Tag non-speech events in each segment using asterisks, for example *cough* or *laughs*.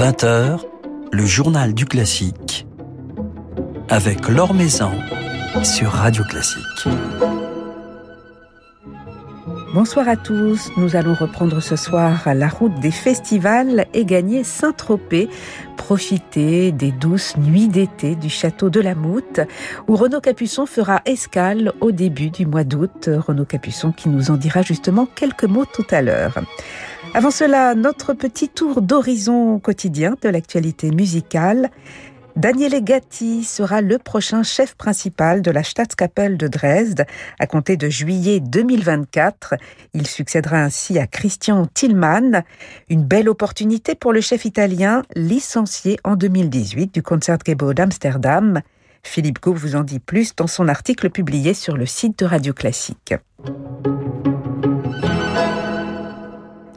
20h, le journal du classique avec Laure Maison sur Radio Classique. Bonsoir à tous. Nous allons reprendre ce soir la route des festivals et gagner Saint-Tropez. Profiter des douces nuits d'été du château de la Moute où Renaud Capuçon fera escale au début du mois d'août. Renaud Capuçon qui nous en dira justement quelques mots tout à l'heure. Avant cela, notre petit tour d'horizon quotidien de l'actualité musicale. Daniele Gatti sera le prochain chef principal de la Staatskapelle de Dresde à compter de juillet 2024. Il succédera ainsi à Christian Tillmann. Une belle opportunité pour le chef italien licencié en 2018 du Concertgebouw d'Amsterdam. Philippe Gau vous en dit plus dans son article publié sur le site de Radio Classique.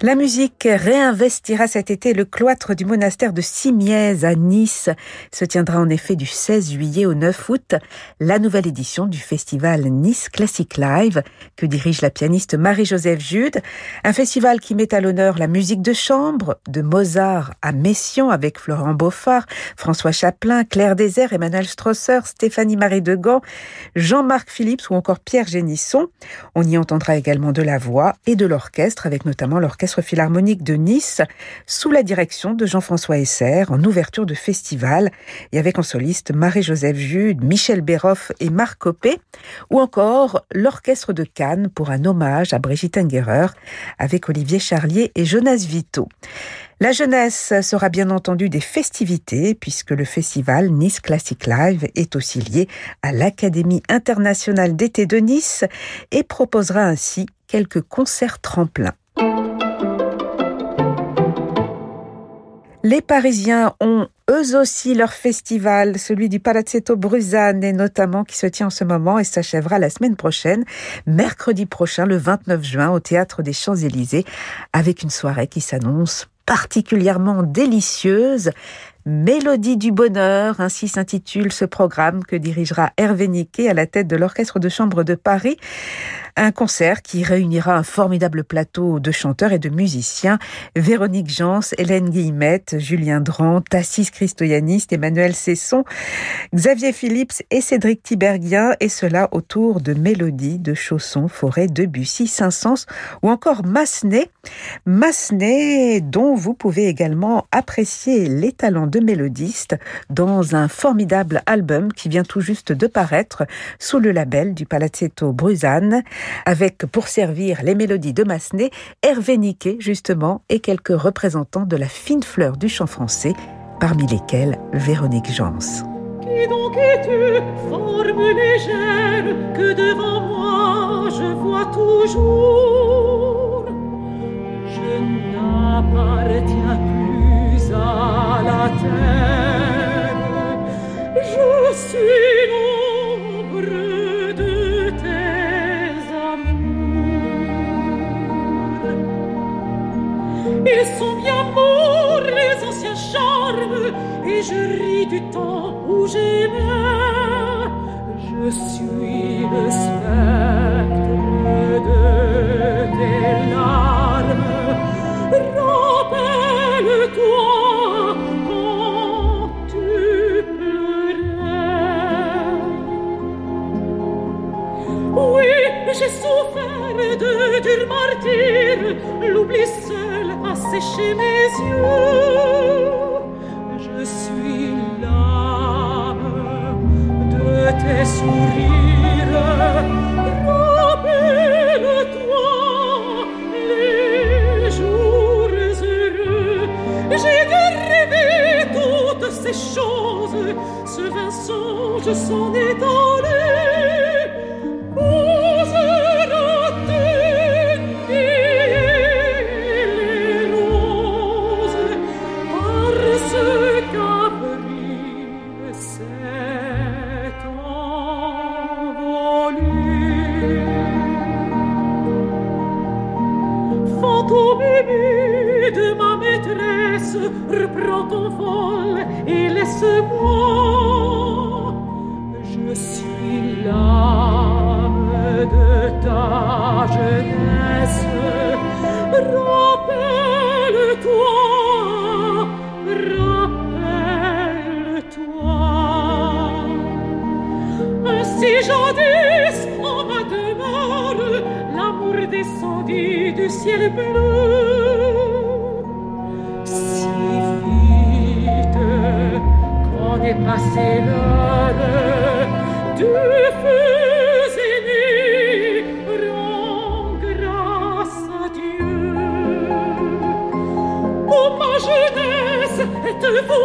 La musique réinvestira cet été le cloître du monastère de Simiez à Nice. Se tiendra en effet du 16 juillet au 9 août la nouvelle édition du festival Nice Classic Live que dirige la pianiste Marie-Joseph Jude. Un festival qui met à l'honneur la musique de chambre, de Mozart à Messiaen avec Florent Beaufort, François Chaplin, Claire Désert, Emmanuel Strosser, Stéphanie Marie de Gand, Jean-Marc Phillips ou encore Pierre Génisson. On y entendra également de la voix et de l'orchestre avec notamment l'orchestre philharmonique de Nice sous la direction de Jean-François Esser en ouverture de festival et avec en soliste Marie-Joseph Jude, Michel Béroff et Marc Copé ou encore l'orchestre de Cannes pour un hommage à Brigitte Engerer avec Olivier Charlier et Jonas Vito. La jeunesse sera bien entendu des festivités puisque le festival Nice Classic Live est aussi lié à l'Académie internationale d'été de Nice et proposera ainsi quelques concerts tremplins. Les Parisiens ont eux aussi leur festival, celui du Palazzetto Bruzane, notamment qui se tient en ce moment et s'achèvera la semaine prochaine, mercredi prochain, le 29 juin, au Théâtre des Champs-Élysées, avec une soirée qui s'annonce particulièrement délicieuse. Mélodie du bonheur, ainsi s'intitule ce programme que dirigera Hervé Niquet à la tête de l'Orchestre de Chambre de Paris. Un concert qui réunira un formidable plateau de chanteurs et de musiciens. Véronique Jans, Hélène Guillemette, Julien Drant, Tassis Christoyaniste, Emmanuel Cesson, Xavier Phillips et Cédric Tiberghien, et cela autour de mélodies de Chausson, Forêt, Debussy, Saint-Saëns ou encore Massenet. Massenet, dont vous pouvez également apprécier les talents de mélodiste dans un formidable album qui vient tout juste de paraître sous le label du Palazzetto Bruzane avec pour servir les mélodies de Massenet, Hervé Niquet justement et quelques représentants de la fine fleur du chant français, parmi lesquels Véronique Jans. Qui donc es-tu, forme légère, que devant moi je vois toujours Je n'appartiens plus à la terre, je suis Ils sont bien morts, les anciens charmes, et je ris du temps où j'aimais. Je suis le spectre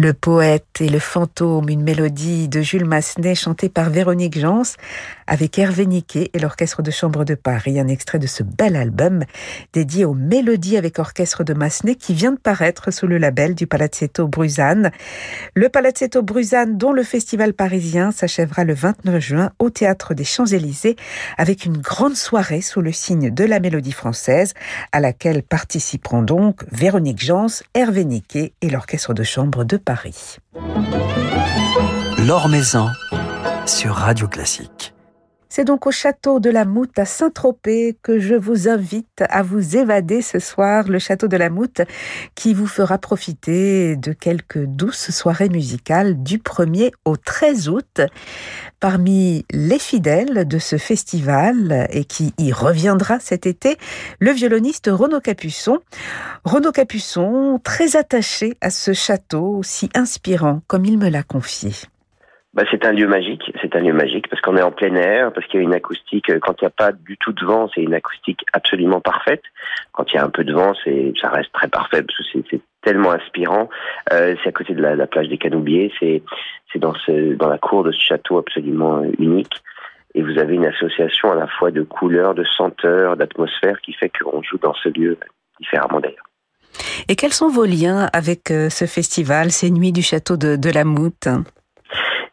Le poète et le fantôme, une mélodie de Jules Massenet chantée par Véronique Jans avec Hervé Niquet et l'Orchestre de Chambre de Paris. Un extrait de ce bel album dédié aux mélodies avec orchestre de Massenet qui vient de paraître sous le label du Palazzetto Bruzane. Le Palazzetto Bruzane dont le festival parisien s'achèvera le 29 juin au Théâtre des Champs-Élysées avec une grande soirée sous le signe de la mélodie française à laquelle participeront donc Véronique Jans, Hervé Niquet et l'Orchestre de Chambre de Paris. Sur Radio Classique. C'est donc au château de la Moute à Saint-Tropez que je vous invite à vous évader ce soir, le château de la Moute qui vous fera profiter de quelques douces soirées musicales du 1er au 13 août. Parmi les fidèles de ce festival et qui y reviendra cet été, le violoniste Renaud Capuçon. Renaud Capuçon, très attaché à ce château si inspirant comme il me l'a confié. Bah, c'est un lieu magique, c'est un lieu magique parce qu'on est en plein air, parce qu'il y a une acoustique. Euh, quand il n'y a pas du tout de vent, c'est une acoustique absolument parfaite. Quand il y a un peu de vent, c'est ça reste très parfait parce que c'est tellement inspirant. Euh, c'est à côté de la, plage des Canoubiers, c'est c'est dans ce dans la cour de ce château absolument euh, unique. Et vous avez une association à la fois de couleurs, de senteurs, d'atmosphère qui fait qu'on joue dans ce lieu différemment d'ailleurs. Et quels sont vos liens avec ce festival, ces nuits du château de, de la Moute?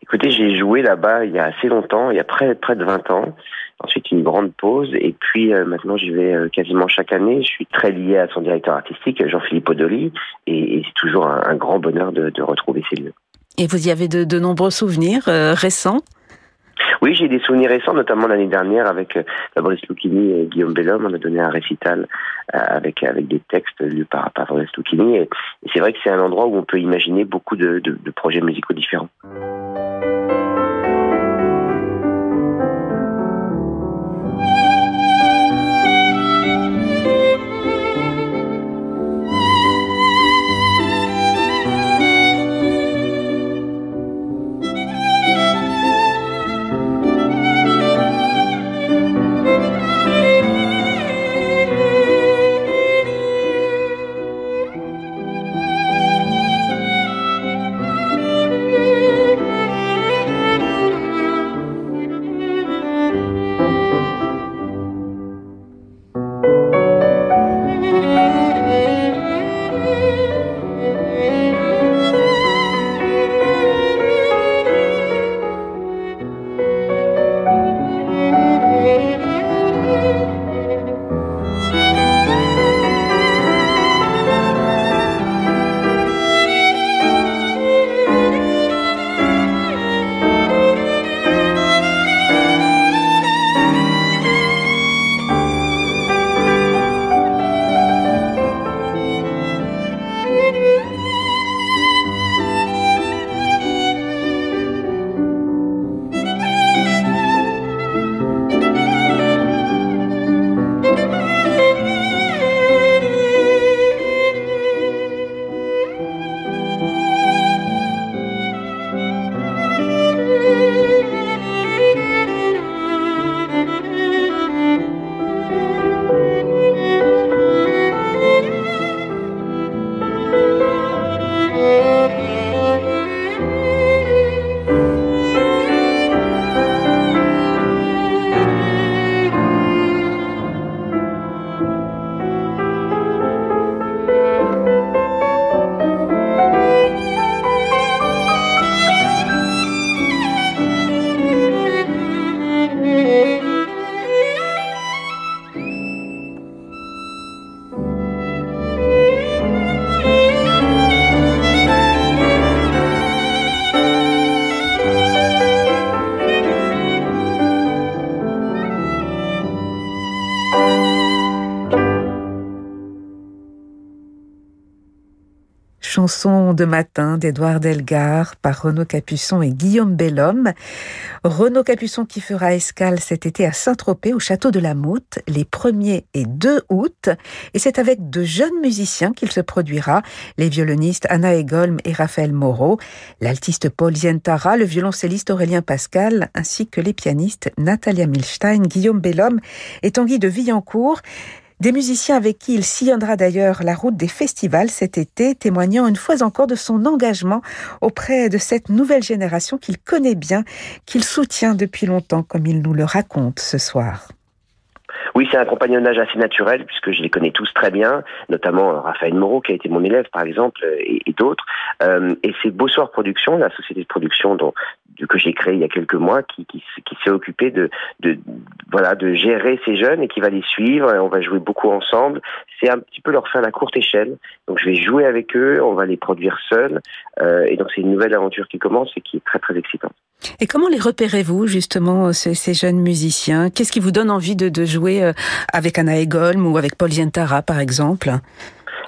Écoutez, j'ai joué là-bas il y a assez longtemps, il y a près, de 20 ans. Ensuite, une grande pause. Et puis, euh, maintenant, j'y vais euh, quasiment chaque année. Je suis très lié à son directeur artistique, Jean-Philippe Odoli. Et, c'est toujours un, grand bonheur de, retrouver ces lieux. Et vous y avez de, nombreux souvenirs euh, récents oui, j'ai des souvenirs récents, notamment l'année dernière avec Fabrice Lucchini et Guillaume Bellhomme. On a donné un récital avec avec des textes lus par, Fabrice Lucchini. Et, c'est vrai que c'est un endroit où on peut imaginer beaucoup de projets musicaux différents. you. Chanson de matin d'Édouard Delgar par Renaud Capuçon et Guillaume Bellhomme. Renaud Capuçon qui fera escale cet été à Saint-Tropez au château de la Moute les 1er et 2 août. Et c'est avec de jeunes musiciens qu'il se produira, les violonistes Anna Egolm et Raphaël Moreau, l'altiste Paul Zientara, le violoncelliste Aurélien Pascal, ainsi que les pianistes Natalia Milstein, Guillaume Bellhomme et Tanguy de Villancourt. Des musiciens avec qui il sillonnera d'ailleurs la route des festivals cet été, témoignant une fois encore de son engagement auprès de cette nouvelle génération qu'il connaît bien, qu'il soutient depuis longtemps, comme il nous le raconte ce soir. Oui, c'est un compagnonnage assez naturel puisque je les connais tous très bien, notamment Raphaël Moreau qui a été mon élève par exemple et, d'autres. Euh, et c'est Beausoir Production, la société de production dont, que j'ai créée il y a quelques mois, qui, qui, qui s'est occupé de, de, voilà de gérer ces jeunes et qui va les suivre. Et on va jouer beaucoup ensemble. C'est un petit peu leur faire la courte échelle. Donc je vais jouer avec eux, on va les produire seuls. Euh, et donc c'est une nouvelle aventure qui commence et qui est très très excitante. Et comment les repérez-vous justement ces, ces jeunes musiciens? Qu'est-ce qui vous donne envie de, de jouer euh, avec Anna Egolm ou avec Paul Zientara par exemple?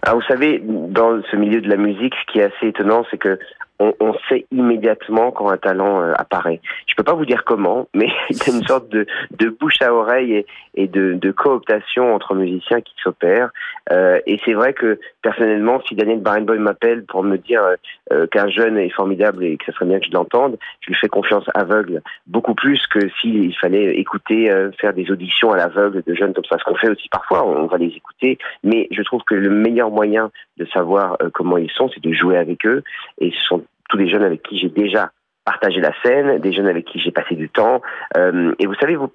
Alors vous savez, dans ce milieu de la musique, ce qui est assez étonnant, c'est que on, on, sait immédiatement quand un talent euh, apparaît. Je peux pas vous dire comment, mais *laughs* il y a une sorte de, de bouche à oreille et, et de, de, cooptation entre musiciens qui s'opère. Euh, et c'est vrai que personnellement, si Daniel Barenboim m'appelle pour me dire euh, qu'un jeune est formidable et que ça serait bien que je l'entende, je lui fais confiance aveugle, beaucoup plus que s'il fallait écouter, euh, faire des auditions à l'aveugle de jeunes comme ça. Ce qu'on fait aussi parfois, on va les écouter. Mais je trouve que le meilleur moyen de savoir euh, comment ils sont, c'est de jouer avec eux. Et ce sont tous les jeunes avec qui j'ai déjà partagé la scène, des jeunes avec qui j'ai passé du temps. Euh, et vous savez, vous,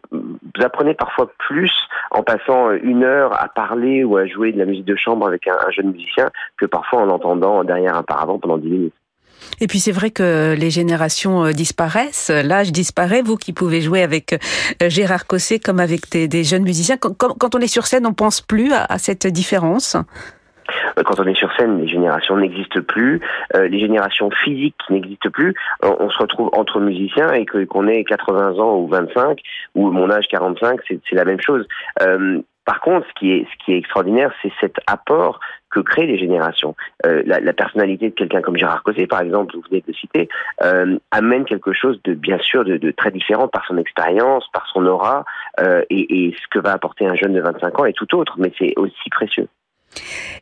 apprenez parfois plus en passant une heure à parler ou à jouer de la musique de chambre avec un, un jeune musicien que parfois en l'entendant derrière un paravent pendant dix minutes. Et puis c'est vrai que les générations euh, disparaissent, l'âge disparaît. Vous qui pouvez jouer avec euh, Gérard Cosset comme avec des, jeunes musiciens, quand, on est sur scène, on pense plus à, cette différence? Quand on est sur scène, les générations n'existent plus, euh, les générations physiques n'existent plus. On, se retrouve entre musiciens et que qu'on ait 80 ans ou 25 ou mon âge 45, c'est la même chose. Euh, par contre, ce qui est, ce qui est extraordinaire, c'est cet apport que créent les générations. Euh, la, la, personnalité de quelqu'un comme Gérard Cosset, par exemple, vous venez de citer, euh, amène quelque chose de bien sûr de, de très différent par son expérience, par son aura, euh, et, et, ce que va apporter un jeune de 25 ans est tout autre, mais c'est aussi précieux.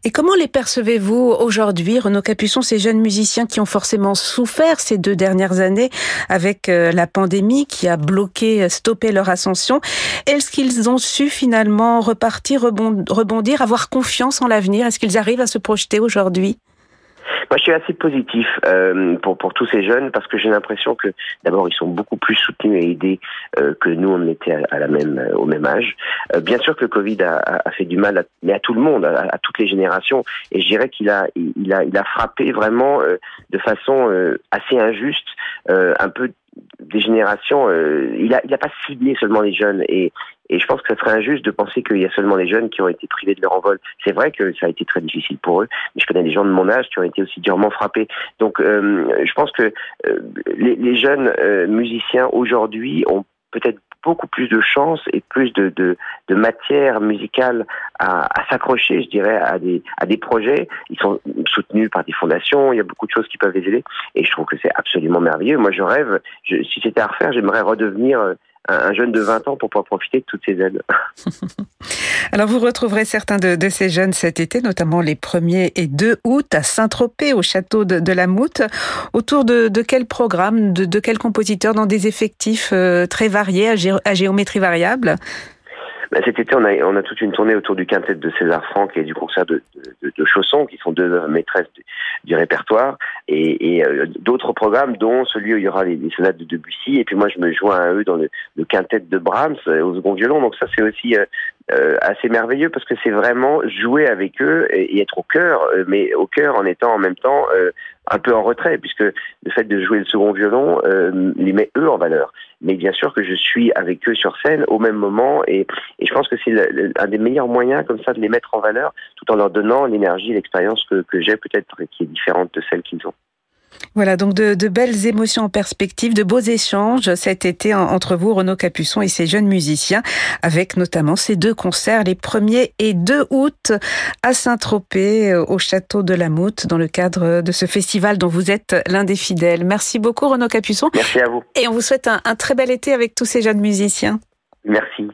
Et comment les percevez-vous aujourd'hui, Renaud Capuçon, ces jeunes musiciens qui ont forcément souffert ces deux dernières années avec euh, la pandémie qui a bloqué, stoppé leur ascension? Est-ce qu'ils ont su finalement repartir, rebondir, avoir confiance en l'avenir? Est-ce qu'ils arrivent à se projeter aujourd'hui? Moi, je suis assez positif euh, pour pour tous ces jeunes parce que j'ai l'impression que d'abord ils sont beaucoup plus soutenus et aidés euh, que nous on était à, la même euh, au même âge. Euh, bien sûr que le Covid a, a, fait du mal, à, mais à tout le monde, à, toutes les générations. Et je dirais qu'il a il a il a frappé vraiment euh, de façon euh, assez injuste, un peu des générations. il a il a pas ciblé seulement les jeunes et et je pense que ce serait injuste de penser qu'il y a seulement les jeunes qui ont été privés de leur envol. C'est vrai que ça a été très difficile pour eux, mais je connais des gens de mon âge qui ont été aussi durement frappés. Donc, euh, je pense que euh, les, les, jeunes euh, musiciens aujourd'hui ont peut-être beaucoup plus de chance et plus de, de, de matière musicale à, à s'accrocher, je dirais, à des, à des projets. Ils sont soutenus par des fondations, il y a beaucoup de choses qui peuvent les aider. Et je trouve que c'est absolument merveilleux. Moi, je rêve, je, si c'était à refaire, j'aimerais redevenir euh, un jeune de 20 ans pour pouvoir profiter de toutes ces aides. *laughs* *laughs* Alors vous retrouverez certains de, ces jeunes cet été, notamment les 1er et 2 août à Saint-Tropez, au château de, la Moute. Autour de, quel programme, de, quel compositeur, dans des effectifs euh, très variés, à géométrie variable? Ben, cet été, on a, on a toute une tournée autour du quintet de César Franck et du concert de, de, Chausson, qui sont deux maîtresses du, répertoire, et, euh, d'autres programmes, dont celui où il y aura les, les, sonates de Debussy, et puis moi je me joins à eux dans le, le quintet de Brahms euh, au second violon, donc ça c'est aussi euh, assez merveilleux parce que c'est vraiment jouer avec eux et, et être au cœur, euh, mais au cœur en étant en même temps euh, un peu en retrait, puisque le fait de jouer le second violon les met eux en valeur. Mais bien sûr que je suis avec eux sur scène au même moment, et, et je pense que c'est un des meilleurs moyens comme ça de les mettre en valeur, tout en leur donnant l'énergie, l'expérience que, que j'ai peut-être qui est différente de celle qu'ils ont. Voilà, donc de, belles émotions en perspective, de beaux échanges cet été entre vous, Renaud Capuçon et ces jeunes musiciens, avec notamment ces deux concerts, les 1er et 2 août à Saint-Tropez, euh, au château de la Moute, dans le cadre de ce festival dont vous êtes l'un des fidèles. Merci beaucoup, Renaud Capuçon. Merci à vous. Et on vous souhaite un, un très bel été avec tous ces jeunes musiciens. Merci.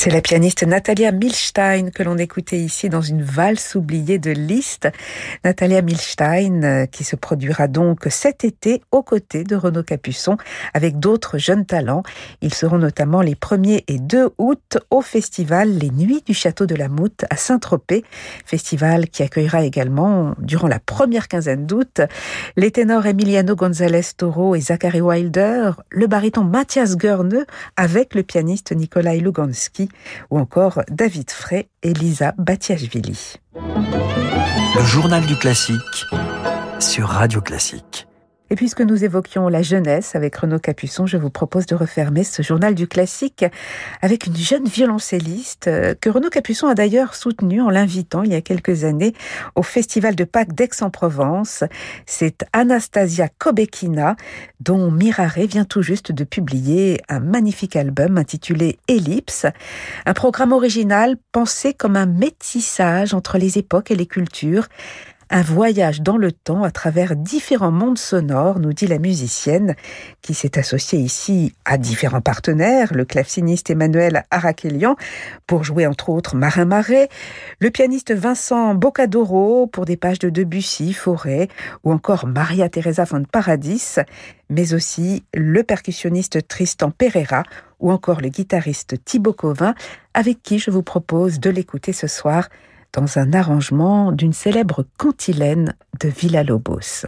C'est la pianiste Natalia Milstein que l'on écoutait ici dans une valse oubliée de Liszt. Natalia Milstein euh, qui se produira donc cet été aux côtés de Renaud Capuçon avec d'autres jeunes talents. Ils seront notamment les 1er et 2 août au festival Les Nuits du Château de la Moute à Saint-Tropez. Festival qui accueillera également durant la première quinzaine d'août les ténors Emiliano González Toro et Zachary Wilder, le baryton Mathias Görne avec le pianiste Nikolai Lugansky ou encore David Frey et Lisa Batiashvili. Le journal du classique sur Radio Classique. Et puisque nous évoquions la jeunesse avec Renaud Capuçon, je vous propose de refermer ce journal du classique avec une jeune violoncelliste euh, que Renaud Capuçon a d'ailleurs soutenue en l'invitant il y a quelques années au Festival de Pâques d'Aix-en-Provence. C'est Anastasia Kobekina, dont Mirare vient tout juste de publier un magnifique album intitulé Ellipse, un programme original pensé comme un métissage entre les époques et les cultures, un voyage dans le temps à travers différents mondes sonores, nous dit la musicienne, qui s'est associée ici à différents partenaires, le claveciniste Emmanuel Arakelian pour jouer entre autres Marin Marais, le pianiste Vincent Boccadoro pour des pages de Debussy, Forêt, ou encore Maria Teresa von Paradis, mais aussi le percussionniste Tristan Pereira ou encore le guitariste Thibaut Covin, avec qui je vous propose de l'écouter ce soir dans un arrangement d'une célèbre cantilène de Villa-Lobos.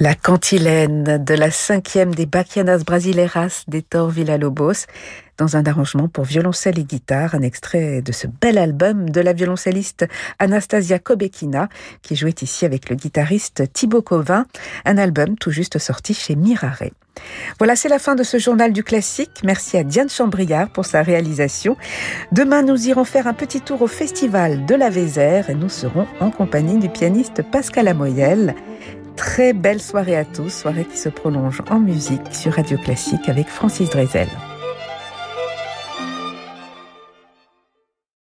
La cantilène de la cinquième des Bachianas Brasileiras d'Hector Villa-Lobos dans un arrangement pour violoncelle et guitare, un extrait de ce bel album de la violoncelliste Anastasia Kobekina, qui jouait ici avec le guitariste Thibaut Covin, un album tout juste sorti chez Mirare. Voilà, c'est la fin de ce journal du classique. Merci à Diane Chambriard pour sa réalisation. Demain, nous irons faire un petit tour au festival de la Vézère et nous serons en compagnie du pianiste Pascal Amoyel. Très belle soirée à tous, soirée qui se prolonge en musique sur Radio Classique avec Francis Drezel.